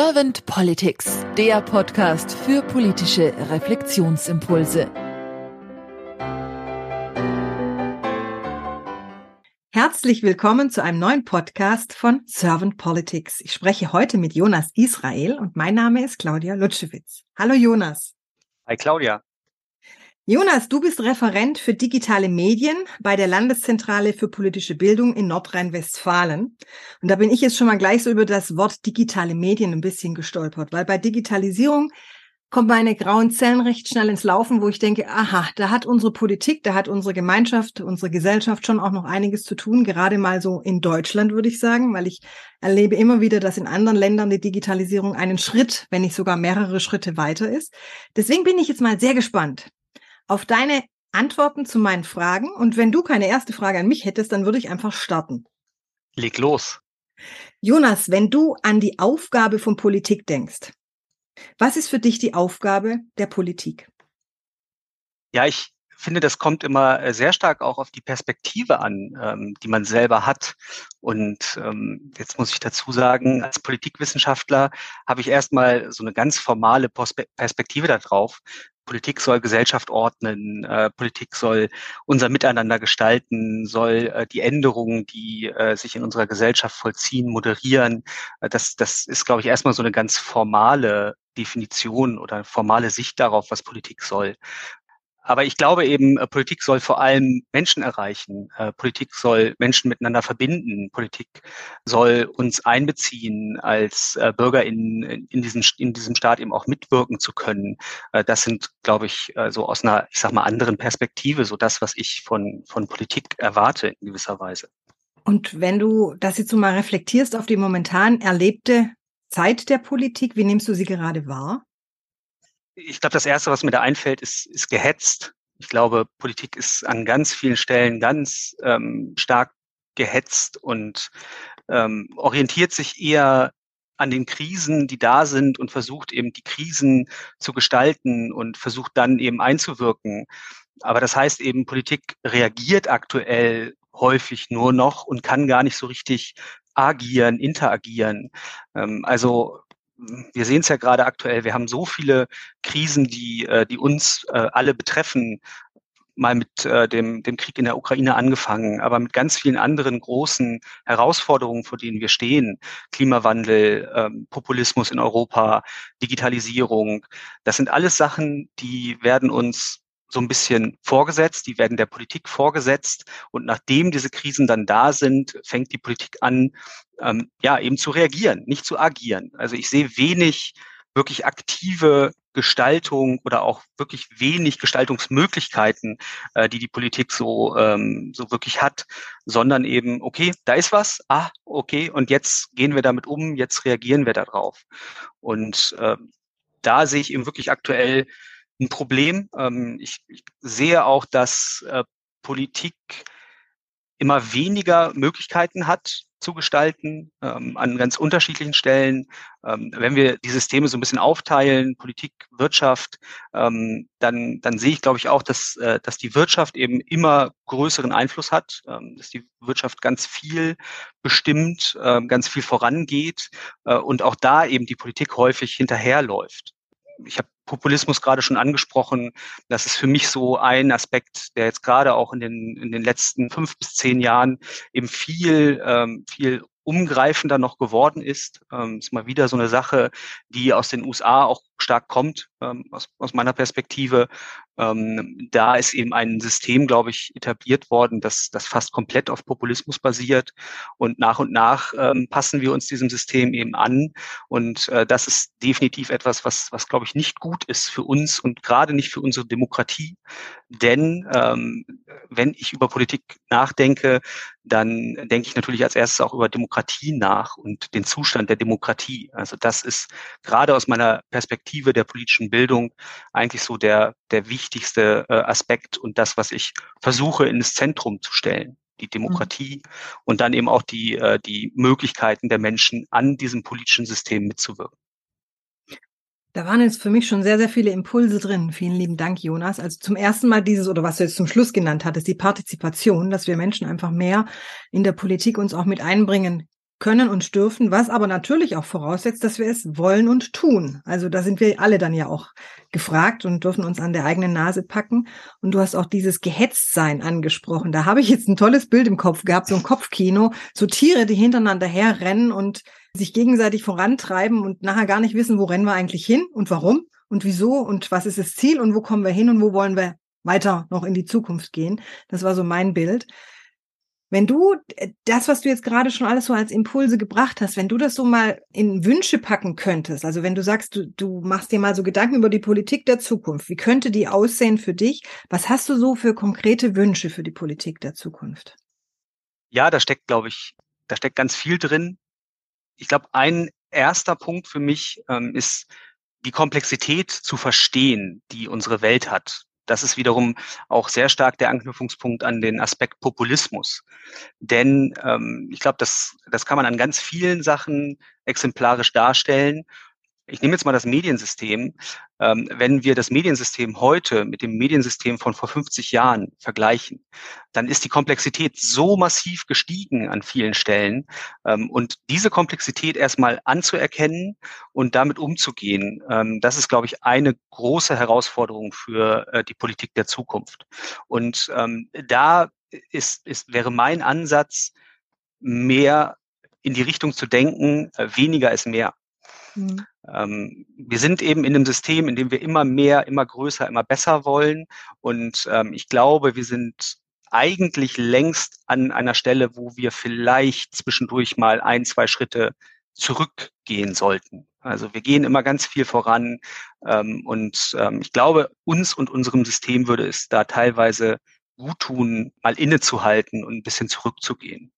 Servant Politics, der Podcast für politische Reflexionsimpulse. Herzlich willkommen zu einem neuen Podcast von Servant Politics. Ich spreche heute mit Jonas Israel und mein Name ist Claudia Lutschewitz. Hallo Jonas. Hi Claudia. Jonas, du bist Referent für digitale Medien bei der Landeszentrale für politische Bildung in Nordrhein-Westfalen. Und da bin ich jetzt schon mal gleich so über das Wort digitale Medien ein bisschen gestolpert, weil bei Digitalisierung kommen meine grauen Zellen recht schnell ins Laufen, wo ich denke, aha, da hat unsere Politik, da hat unsere Gemeinschaft, unsere Gesellschaft schon auch noch einiges zu tun, gerade mal so in Deutschland, würde ich sagen, weil ich erlebe immer wieder, dass in anderen Ländern die Digitalisierung einen Schritt, wenn nicht sogar mehrere Schritte weiter ist. Deswegen bin ich jetzt mal sehr gespannt auf deine Antworten zu meinen Fragen. Und wenn du keine erste Frage an mich hättest, dann würde ich einfach starten. Leg los. Jonas, wenn du an die Aufgabe von Politik denkst, was ist für dich die Aufgabe der Politik? Ja, ich finde, das kommt immer äh, sehr stark auch auf die Perspektive an, ähm, die man selber hat. Und ähm, jetzt muss ich dazu sagen, als Politikwissenschaftler habe ich erstmal so eine ganz formale Perspektive darauf, Politik soll Gesellschaft ordnen, äh, Politik soll unser Miteinander gestalten, soll äh, die Änderungen, die äh, sich in unserer Gesellschaft vollziehen, moderieren. Äh, das, das ist, glaube ich, erstmal so eine ganz formale Definition oder formale Sicht darauf, was Politik soll. Aber ich glaube eben, äh, Politik soll vor allem Menschen erreichen. Äh, Politik soll Menschen miteinander verbinden. Politik soll uns einbeziehen, als äh, Bürger in, in, diesem, in diesem Staat eben auch mitwirken zu können. das sind, glaube ich, so aus einer, ich sag mal, anderen Perspektive, so das, was ich von, von Politik erwarte in gewisser Weise. Und wenn du das jetzt mal reflektierst auf die momentan erlebte Zeit der Politik, wie nimmst du sie gerade wahr? Ich glaube, das Erste, was mir da einfällt, ist, ist gehetzt. Ich glaube, Politik ist an ganz vielen Stellen ganz ähm, stark gehetzt und ähm, orientiert sich eher an den Krisen, die da sind und versucht eben die Krisen zu gestalten und versucht dann eben einzuwirken. Aber das heißt eben, Politik reagiert aktuell häufig nur noch und kann gar nicht so richtig agieren, interagieren. Ähm, also wir sehen es ja gerade aktuell, wir haben so viele Krisen, die, äh, die uns äh, alle betreffen, mal mit äh, dem, dem Krieg in der Ukraine angefangen, aber mit ganz vielen anderen großen Herausforderungen, vor denen wir stehen. Klimawandel, ähm, Populismus in Europa, Digitalisierung. Das sind alles Sachen, die werden uns so ein bisschen vorgesetzt, die werden der Politik vorgesetzt und nachdem diese Krisen dann da sind, fängt die Politik an, ähm, ja, eben zu reagieren, nicht zu agieren. Also ich sehe wenig wirklich aktive Gestaltung oder auch wirklich wenig Gestaltungsmöglichkeiten, äh, die die Politik so ähm, so wirklich hat, sondern eben okay, da ist was, ah okay, und jetzt gehen wir damit um, jetzt reagieren wir darauf. Und äh, da sehe ich eben wirklich aktuell ein Problem. Ähm, ich, ich, sehe auch, dass äh, Politik immer weniger Möglichkeiten hat zu gestalten ähm, an ganz unterschiedlichen Stellen. Ähm, wenn wir die Systeme so ein bisschen aufteilen, Politik, Wirtschaft, ähm, dann, dann sehe ich, glaube ich, auch, dass, äh, dass die Wirtschaft eben immer größeren Einfluss hat, ähm, dass die Wirtschaft ganz viel bestimmt, äh, ganz viel vorangeht äh, und auch da eben die Politik häufig hinterherläuft ich habe Populismus gerade schon angesprochen. Das ist für mich so ein Aspekt, der jetzt gerade auch in den, in den letzten fünf bis zehn Jahren eben viel, ähm, viel umgreifender noch geworden ist. Ähm, ist mal wieder so eine Sache, die aus den USA auch stark kommt, ähm, aus, aus meiner Perspektive. Ähm, da ist eben ein System, glaube ich, etabliert worden, das, das fast komplett auf Populismus basiert. Und nach und nach ähm, passen wir uns diesem System eben an. Und äh, das ist definitiv etwas, was, was glaube ich, nicht gut ist für uns und gerade nicht für unsere Demokratie. Denn ähm, wenn ich über Politik nachdenke, dann denke ich natürlich als erstes auch über Demokratie nach und den Zustand der Demokratie. Also das ist gerade aus meiner Perspektive der politischen Bildung eigentlich so der, der wichtigste äh, Aspekt und das, was ich versuche, in das Zentrum zu stellen. Die mhm. Demokratie mhm. und dann eben auch die, äh, die Möglichkeiten der Menschen an diesem politischen System mitzuwirken. Da waren jetzt für mich schon sehr, sehr viele Impulse drin. Vielen lieben Dank, Jonas. Also zum ersten Mal dieses, oder was du jetzt zum Schluss genannt hattest, die Partizipation, dass wir Menschen einfach mehr in der Politik uns auch mit einbringen können und dürfen, was aber natürlich auch voraussetzt, dass wir es wollen und tun. Also da sind wir alle dann ja auch gefragt und dürfen uns an der eigenen Nase packen. Und du hast auch dieses Gehetztsein angesprochen. Da habe ich jetzt ein tolles Bild im Kopf gehabt, so ein Kopfkino, so Tiere, die hintereinander herrennen und sich gegenseitig vorantreiben und nachher gar nicht wissen, wo rennen wir eigentlich hin und warum und wieso und was ist das Ziel und wo kommen wir hin und wo wollen wir weiter noch in die Zukunft gehen. Das war so mein Bild. Wenn du äh, das, was du jetzt gerade schon alles so als Impulse gebracht hast, wenn du das so mal in Wünsche packen könntest, also wenn du sagst, du, du machst dir mal so Gedanken über die Politik der Zukunft, wie könnte die aussehen für dich? Was hast du so für konkrete Wünsche für die Politik der Zukunft? Ja, da steckt, glaube ich, da steckt ganz viel drin. Ich glaube, ein erster Punkt für mich ähm, ist, die Komplexität zu verstehen, die unsere Welt hat das ist wiederum auch sehr stark der Anknüpfungspunkt an den Aspekt Populismus. Denn ähm, ich glaube, das, das kann man an ganz vielen Sachen exemplarisch darstellen ich nehme jetzt mal das Mediensystem. Ähm, wenn wir das Mediensystem heute mit dem Mediensystem von vor 50 Jahren vergleichen, dann ist die Komplexität so massiv gestiegen an vielen Stellen. Ähm, und diese Komplexität erstmal anzuerkennen und damit umzugehen, ähm, das ist, glaube ich, eine große Herausforderung für äh, die Politik der Zukunft. Und da ist, ist, wäre mein Ansatz, mehr in die Richtung zu denken, äh, weniger ist mehr. Mhm. Ähm, wir sind eben in einem System, in dem wir immer mehr, immer größer, immer besser wollen. Und ähm, ich glaube, wir sind eigentlich längst an einer Stelle, wo wir vielleicht zwischendurch mal ein, zwei Schritte zurückgehen sollten. Also wir gehen immer ganz viel voran ähm, und ähm, ich glaube, uns und unserem System würde es da teilweise gut tun, mal innezuhalten und ein bisschen zurückzugehen.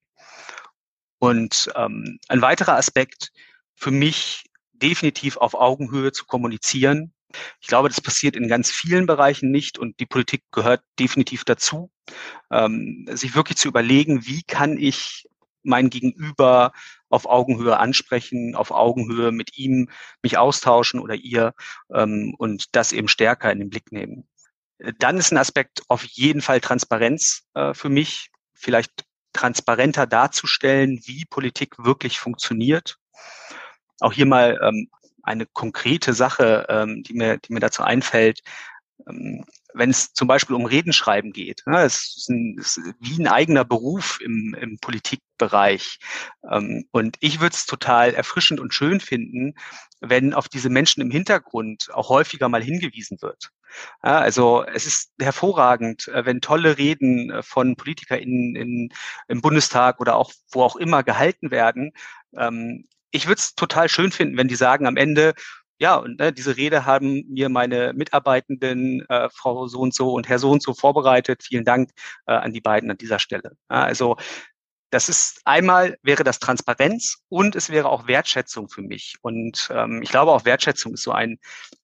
Und ähm, ein weiterer Aspekt für mich definitiv auf Augenhöhe zu kommunizieren. Ich glaube, das passiert in ganz vielen Bereichen nicht und die Politik gehört definitiv dazu, ähm, sich wirklich zu überlegen, wie kann ich mein Gegenüber auf Augenhöhe ansprechen, auf Augenhöhe mit ihm mich austauschen oder ihr ähm, und das eben stärker in den Blick nehmen. Dann ist ein Aspekt auf jeden Fall Transparenz äh, für mich, vielleicht transparenter darzustellen, wie Politik wirklich funktioniert auch hier mal ähm, eine konkrete Sache, ähm, die, mir, die mir dazu einfällt. Ähm, wenn es zum Beispiel um Redenschreiben geht, ne, es ist, ein, es ist wie ein eigener Beruf im, im Politikbereich. Ähm, und ich würde es total erfrischend und schön finden, wenn auf diese Menschen im Hintergrund auch häufiger mal hingewiesen wird. Ja, also es ist hervorragend, äh, wenn tolle Reden äh, von PolitikerInnen in, im Bundestag oder auch wo auch immer gehalten werden. Ähm, ich würde es total schön finden, wenn die sagen am Ende, ja, und ne, diese Rede haben mir meine Mitarbeitenden, äh, Frau so und so und Herr so und so vorbereitet. Vielen Dank äh, an die beiden an dieser Stelle. Ja, also das ist einmal wäre das Transparenz und es wäre auch Wertschätzung für mich. Und ähm, ich glaube auch Wertschätzung ist so ein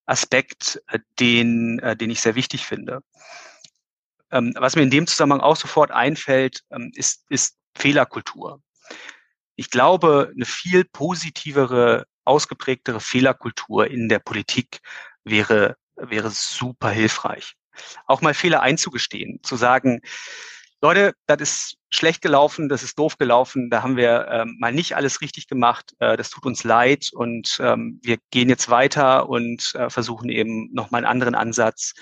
Aspekt, äh, den, äh, den ich sehr wichtig finde. Ähm, was mir in dem Zusammenhang auch sofort einfällt, ähm, ist, ist Fehlerkultur ich glaube, eine viel positivere, ausgeprägtere Fehlerkultur in der Politik wäre, wäre super hilfreich. Auch mal Fehler einzugestehen, zu sagen, Leute, das ist schlecht gelaufen, das ist doof gelaufen, da haben wir ähm, mal nicht alles richtig gemacht, äh, das tut uns leid und ähm, wir gehen jetzt weiter und äh, versuchen eben nochmal einen anderen Ansatz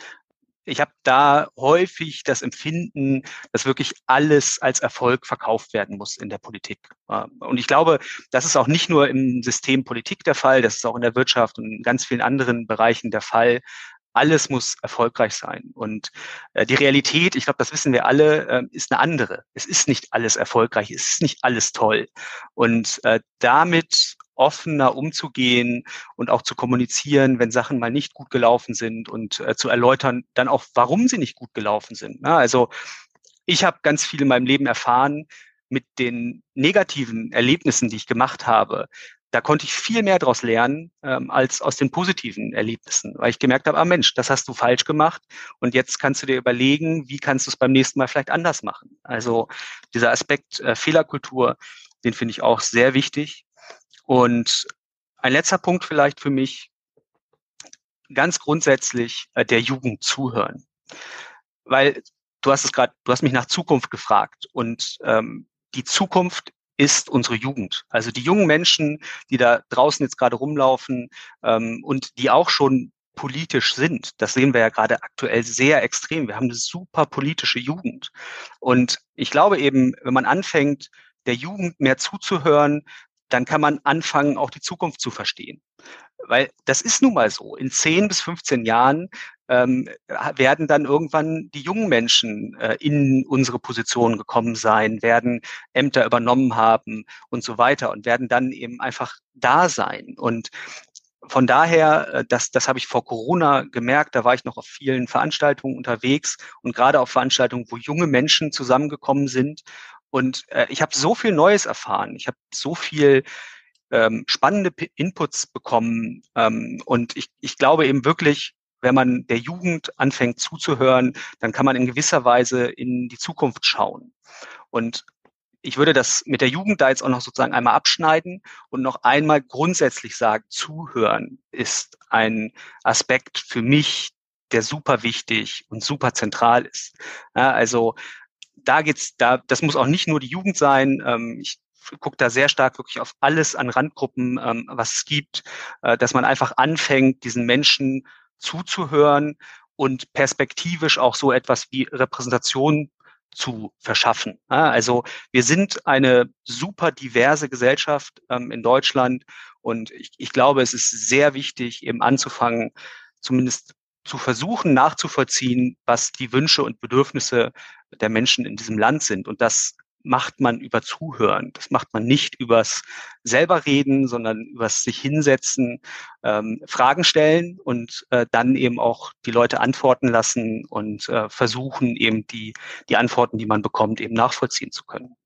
ich habe da häufig das Empfinden, dass wirklich alles als Erfolg verkauft werden muss in der Politik. Und ich glaube, das ist auch nicht nur im System Politik der Fall, das ist auch in der Wirtschaft und in ganz vielen anderen Bereichen der Fall. Alles muss erfolgreich sein. Und äh, die Realität, ich glaube, das wissen wir alle, äh, ist eine andere. Es ist nicht alles erfolgreich, es ist nicht alles toll. Und äh, damit offener umzugehen und auch zu kommunizieren, wenn Sachen mal nicht gut gelaufen sind und äh, zu erläutern, dann auch, warum sie nicht gut gelaufen sind. Ne? Also ich habe ganz viel in meinem Leben erfahren mit den negativen Erlebnissen, die ich gemacht habe. Da konnte ich viel mehr daraus lernen ähm, als aus den positiven Erlebnissen, weil ich gemerkt habe, ah Mensch, das hast du falsch gemacht und jetzt kannst du dir überlegen, wie kannst du es beim nächsten Mal vielleicht anders machen. Also dieser Aspekt äh, Fehlerkultur, den finde ich auch sehr wichtig. Und ein letzter Punkt vielleicht für mich, ganz grundsätzlich äh, der Jugend zuhören. Weil du hast es gerade, du hast mich nach Zukunft gefragt und ähm, die Zukunft ist unsere Jugend. Also die jungen Menschen, die da draußen jetzt gerade rumlaufen ähm, und die auch schon politisch sind. Das sehen wir ja gerade aktuell sehr extrem. Wir haben eine super politische Jugend. Und ich glaube eben, wenn man anfängt, der Jugend mehr zuzuhören, dann kann man anfangen, auch die Zukunft zu verstehen. Weil das ist nun mal so. In 10 bis 15 Jahren ähm, werden dann irgendwann die jungen Menschen äh, in unsere Position gekommen sein, werden Ämter übernommen haben und so weiter und werden dann eben einfach da sein. Und von daher, äh, das, das habe ich vor Corona gemerkt, da war ich noch auf vielen Veranstaltungen unterwegs und gerade auf Veranstaltungen, wo junge Menschen zusammengekommen sind. Und äh, ich habe so viel Neues erfahren. Ich habe so viel ähm, spannende P Inputs bekommen. Ähm, und ich, ich glaube eben wirklich, wenn man der Jugend anfängt zuzuhören, dann kann man in gewisser Weise in die Zukunft schauen. Und ich würde das mit der Jugend da jetzt auch noch sozusagen einmal abschneiden und noch einmal grundsätzlich sagen, zuhören ist ein Aspekt für mich, der super wichtig und super zentral ist. Ja, also da geht's, da, das muss auch nicht nur die Jugend sein. Ähm, ich gucke da sehr stark wirklich auf alles an Randgruppen, ähm, was es gibt, äh, dass man einfach anfängt, diesen Menschen zuzuhören und perspektivisch auch so etwas wie Repräsentation zu verschaffen. Also wir sind eine super diverse Gesellschaft ähm, in Deutschland und ich, ich glaube, es ist sehr wichtig, eben anzufangen, zumindest zu versuchen nachzuvollziehen, was die Wünsche und Bedürfnisse der Menschen in diesem Land sind. Und das macht man über Zuhören. Das macht man nicht übers selber reden, sondern übers sich hinsetzen, ähm, Fragen stellen und äh, dann eben auch die Leute antworten lassen und äh, versuchen eben die, die Antworten, die man bekommt, eben nachvollziehen zu können.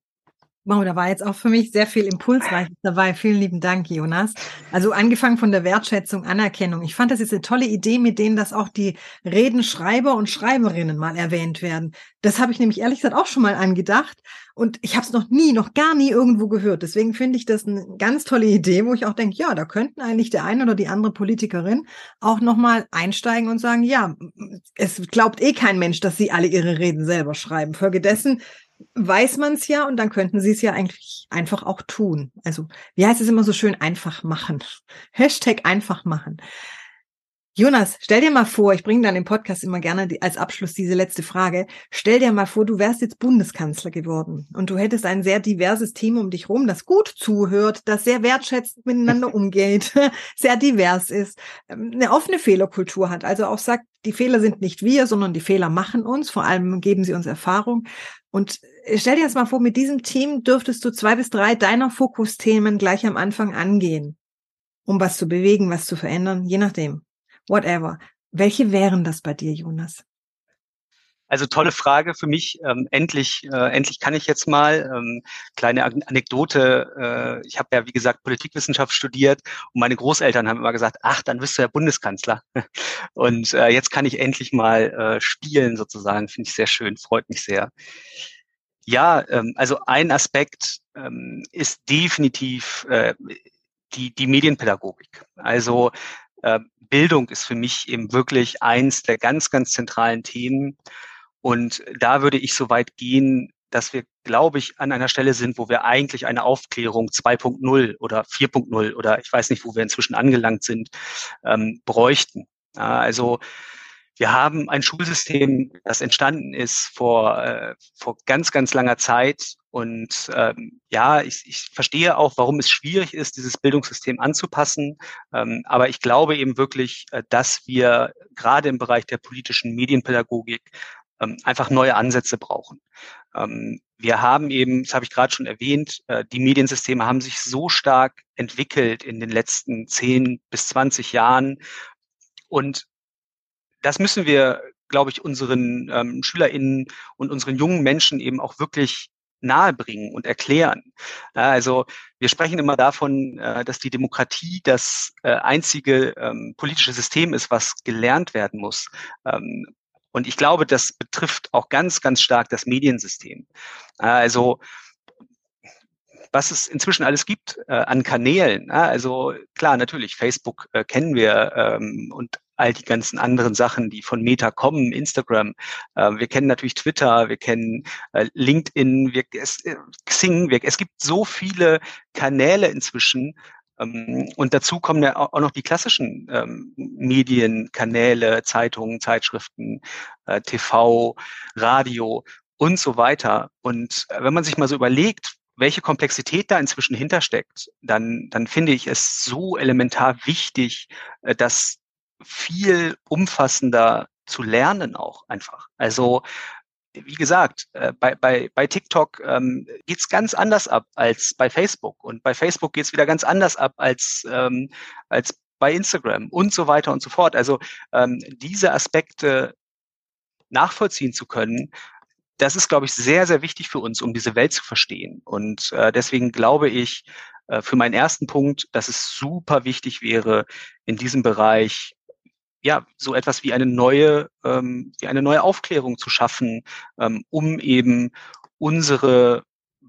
Wow, da war jetzt auch für mich sehr viel Impulsreiches dabei. Vielen lieben Dank, Jonas. Also angefangen von der Wertschätzung, Anerkennung. Ich fand das jetzt eine tolle Idee, mit denen dass auch die Redenschreiber und Schreiberinnen mal erwähnt werden. Das habe ich nämlich ehrlich gesagt auch schon mal angedacht und ich habe es noch nie, noch gar nie irgendwo gehört. Deswegen finde ich das eine ganz tolle Idee, wo ich auch denke, ja, da könnten eigentlich der eine oder die andere Politikerin auch noch mal einsteigen und sagen, ja, es glaubt eh kein Mensch, dass sie alle ihre Reden selber schreiben. Folgedessen weiß man es ja und dann könnten sie es ja eigentlich einfach auch tun. Also, wie heißt es immer so schön, einfach machen. Hashtag einfach machen. Jonas, stell dir mal vor, ich bringe dann im Podcast immer gerne die, als Abschluss diese letzte Frage. Stell dir mal vor, du wärst jetzt Bundeskanzler geworden und du hättest ein sehr diverses Team um dich rum, das gut zuhört, das sehr wertschätzend miteinander umgeht, sehr divers ist, ähm, eine offene Fehlerkultur hat, also auch sagt, die Fehler sind nicht wir, sondern die Fehler machen uns, vor allem geben sie uns Erfahrung. Und stell dir jetzt mal vor, mit diesem Team dürftest du zwei bis drei deiner Fokusthemen gleich am Anfang angehen, um was zu bewegen, was zu verändern, je nachdem. Whatever. Welche wären das bei dir, Jonas? Also tolle Frage für mich. Ähm, endlich, äh, endlich kann ich jetzt mal. Ähm, kleine Anekdote. Äh, ich habe ja, wie gesagt, Politikwissenschaft studiert und meine Großeltern haben immer gesagt, ach, dann bist du ja Bundeskanzler. Und äh, jetzt kann ich endlich mal äh, spielen sozusagen. Finde ich sehr schön, freut mich sehr. Ja, ähm, also ein Aspekt ähm, ist definitiv äh, die, die Medienpädagogik. Also äh, Bildung ist für mich eben wirklich eins der ganz, ganz zentralen Themen. Und da würde ich so weit gehen, dass wir, glaube ich, an einer Stelle sind, wo wir eigentlich eine Aufklärung 2.0 oder 4.0 oder ich weiß nicht, wo wir inzwischen angelangt sind, ähm, bräuchten. Also wir haben ein Schulsystem, das entstanden ist vor, äh, vor ganz, ganz langer Zeit. Und ähm, ja, ich, ich verstehe auch, warum es schwierig ist, dieses Bildungssystem anzupassen. Ähm, aber ich glaube eben wirklich, äh, dass wir gerade im Bereich der politischen Medienpädagogik ähm, einfach neue Ansätze brauchen. Ähm, wir haben eben, das habe ich gerade schon erwähnt, äh, die Mediensysteme haben sich so stark entwickelt in den letzten 10 bis 20 Jahren. Und das müssen wir, glaube ich, unseren ähm, SchülerInnen und unseren jungen Menschen eben auch wirklich nahebringen und erklären. Also wir sprechen immer davon, äh, dass die Demokratie das äh, einzige ähm, politische System ist, was gelernt werden muss. Ähm, und ich glaube, das betrifft auch ganz, ganz stark das Mediensystem. Also was es inzwischen alles gibt äh, an Kanälen. Also klar, natürlich, Facebook kennen wir und all die ganzen anderen Sachen, die von Meta kommen, Instagram. Äh, wir kennen natürlich Twitter, wir kennen äh, LinkedIn, wir, es, äh, Xing. Wir, es gibt so viele Kanäle inzwischen. Ähm, und dazu kommen ja auch noch die klassischen ähm, Medienkanäle, Zeitungen, Zeitschriften, äh, TV, Radio und so weiter. Und äh, wenn man sich mal so überlegt, welche Komplexität da inzwischen hintersteckt, dann, dann finde ich es so elementar wichtig, äh, das viel umfassender zu lernen auch einfach. Also wie gesagt, äh, bei, bei, bei TikTok ähm, geht ganz anders ab als bei Facebook. Und bei Facebook geht's wieder ganz anders ab als, ähm, als bei Instagram und so weiter und so fort. Also ähm, diese Aspekte nachvollziehen zu können, das ist, glaube ich, sehr, sehr wichtig für uns, um diese Welt zu verstehen. Und äh, deswegen glaube ich, äh, für meinen ersten Punkt, dass es super wichtig wäre, in diesem Bereich ja so etwas wie eine neue, ähm, wie eine neue Aufklärung zu schaffen, ähm, um eben unsere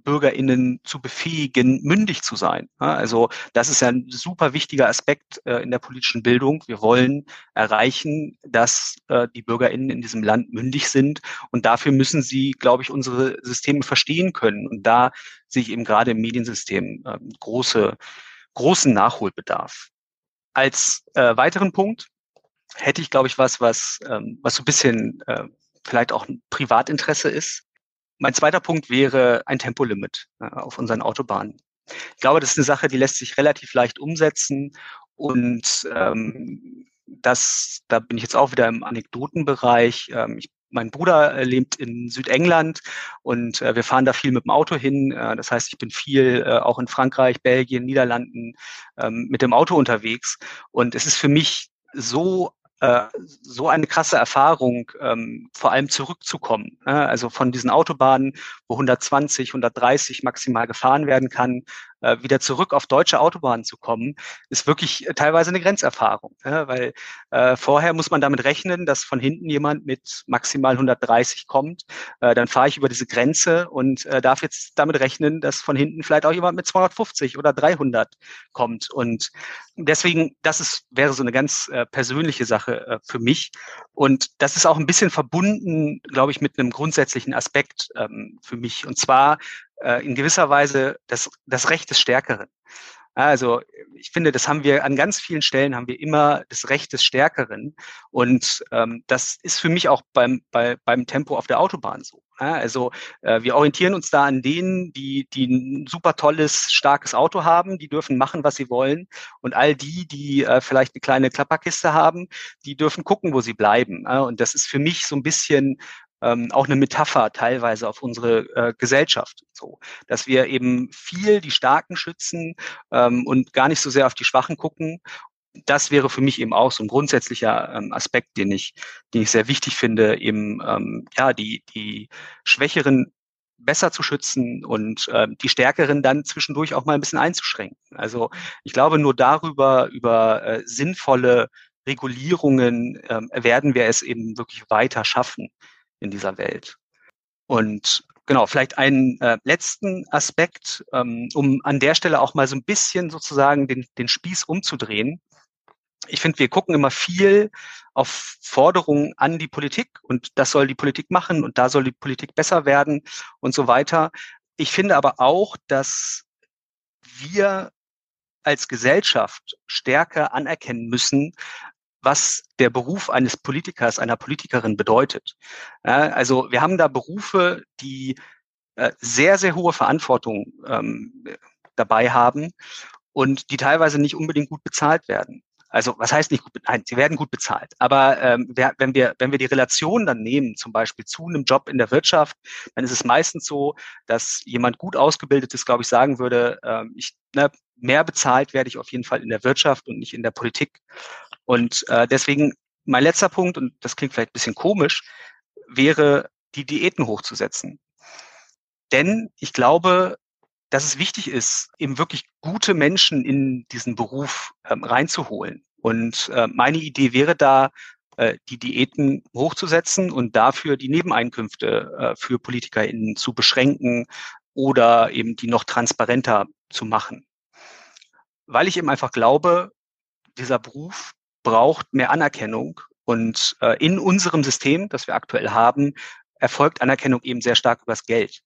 BürgerInnen zu befähigen, mündig zu sein. Also das ist ja ein super wichtiger Aspekt äh, in der politischen Bildung. Wir wollen erreichen, dass äh, die BürgerInnen in diesem Land mündig sind und dafür müssen sie, glaube ich, unsere Systeme verstehen können. Und da sehe ich eben gerade im Mediensystem äh, große, großen Nachholbedarf. Als äh, weiteren Punkt hätte ich, glaube ich, was, was, ähm, was so ein bisschen äh, vielleicht auch ein Privatinteresse ist. Mein zweiter Punkt wäre ein Tempolimit äh, auf unseren Autobahnen. Ich glaube, das ist eine Sache, die lässt sich relativ leicht umsetzen und ähm, das, da bin ich jetzt auch wieder im Anekdotenbereich. Ähm, ich, mein Bruder äh, lebt in Südengland und äh, wir fahren da viel mit dem Auto hin. Äh, das heißt, ich bin viel äh, auch in Frankreich, Belgien, Niederlanden ähm, mit dem Auto unterwegs. Und es ist für mich so äh, so eine krasse Erfahrung, ähm, vor allem zurückzukommen. Äh, also von diesen Autobahnen, wo 120, 130 maximal gefahren werden kann, wieder zurück auf deutsche Autobahnen zu kommen, ist wirklich äh, teilweise eine Grenzerfahrung. Äh, weil äh, vorher muss man damit rechnen, dass von hinten jemand mit maximal 130 kommt. Äh, dann fahre ich über diese Grenze und äh, darf jetzt damit rechnen, dass von hinten vielleicht auch jemand mit 250 oder 300 kommt. Und deswegen, das ist, wäre so eine ganz äh, persönliche Sache äh, für mich. Und das ist auch ein bisschen verbunden, glaube ich, mit einem grundsätzlichen Aspekt ähm, für mich. Und zwar äh, in gewisser Weise das, das Recht des Stärkeren. Also ich finde, das haben wir an ganz vielen Stellen haben wir immer das Recht des Stärkeren und ähm, das ist für mich auch beim bei, beim Tempo auf der Autobahn so. Ja, also äh, wir orientieren uns da an denen, die die ein super tolles starkes Auto haben, die dürfen machen, was sie wollen und all die, die äh, vielleicht eine kleine Klapperkiste haben, die dürfen gucken, wo sie bleiben. Ja, und das ist für mich so ein bisschen ähm, auch eine Metapher teilweise auf unsere äh, Gesellschaft. So, dass wir eben viel die Starken schützen ähm, und gar nicht so sehr auf die Schwachen gucken. Das wäre für mich eben auch so ein grundsätzlicher ähm, Aspekt, den ich, den ich sehr wichtig finde, eben ähm, ja die die Schwächeren besser zu schützen und äh, die Stärkeren dann zwischendurch auch mal ein bisschen einzuschränken. Also ich glaube, nur darüber über äh, sinnvolle Regulierungen äh, werden wir es eben wirklich weiter schaffen, in dieser Welt. Und genau, vielleicht einen äh, letzten Aspekt, ähm, um an der Stelle auch mal so ein bisschen sozusagen den, den Spieß umzudrehen. Ich finde, wir gucken immer viel auf Forderungen an die Politik und das soll die Politik machen und da soll die Politik besser werden und so weiter. Ich finde aber auch, dass wir als Gesellschaft stärker anerkennen müssen, was der Beruf eines Politikers, einer Politikerin bedeutet. Ja, also wir haben da Berufe, die äh, sehr, sehr hohe Verantwortung ähm, dabei haben und die teilweise nicht unbedingt gut bezahlt werden. Also was heißt nicht gut? Nein, sie werden gut bezahlt. Aber ähm, wenn wir wenn wir die Relation dann nehmen, zum Beispiel zu einem Job in der Wirtschaft, dann ist es meistens so, dass jemand gut ausgebildet ist, glaube ich, sagen würde, ähm, ich ne, mehr bezahlt werde ich auf jeden Fall in der Wirtschaft und nicht in der Politik. Und äh, deswegen mein letzter Punkt, und das klingt vielleicht ein bisschen komisch, wäre, die Diäten hochzusetzen. Denn ich glaube, dass es wichtig ist, eben wirklich gute Menschen in diesen Beruf ähm, reinzuholen. Und äh, meine Idee wäre da, äh, die Diäten hochzusetzen und dafür die Nebeneinkünfte äh, für PolitikerInnen zu beschränken oder eben die noch transparenter zu machen. Weil ich eben einfach glaube, dieser Beruf braucht mehr Anerkennung. Und äh, in unserem System, das wir aktuell haben, erfolgt Anerkennung eben sehr stark übers Geld.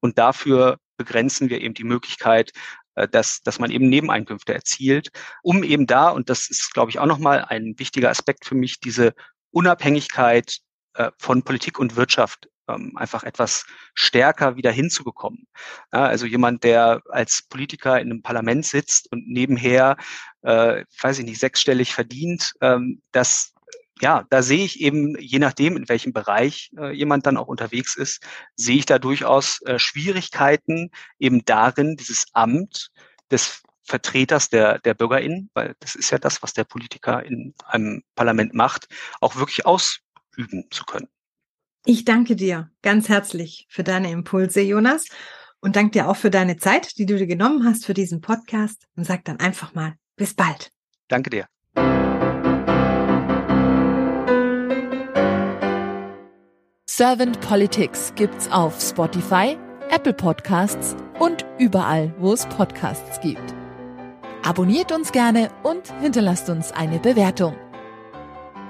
Und dafür begrenzen wir eben die Möglichkeit, äh, dass, dass man eben Nebeneinkünfte erzielt, um eben da, und das ist, glaube ich, auch nochmal ein wichtiger Aspekt für mich, diese Unabhängigkeit äh, von Politik und Wirtschaft ähm, einfach etwas stärker wieder hinzubekommen. Ja, also jemand, der als Politiker in einem Parlament sitzt und nebenher, äh, weiß ich nicht, sechsstellig verdient, ähm, das ja, da sehe ich eben, je nachdem, in welchem Bereich äh, jemand dann auch unterwegs ist, sehe ich da durchaus äh, Schwierigkeiten eben darin, dieses Amt des Vertreters der, der BürgerInnen, weil das ist ja das, was der Politiker in einem Parlament macht, auch wirklich ausüben zu können. Ich danke dir ganz herzlich für deine Impulse, Jonas, und danke dir auch für deine Zeit, die du dir genommen hast für diesen Podcast und sag dann einfach mal bis bald. Danke dir. Servant Politics gibt's auf Spotify, Apple Podcasts und überall, wo es Podcasts gibt. Abonniert uns gerne und hinterlasst uns eine Bewertung.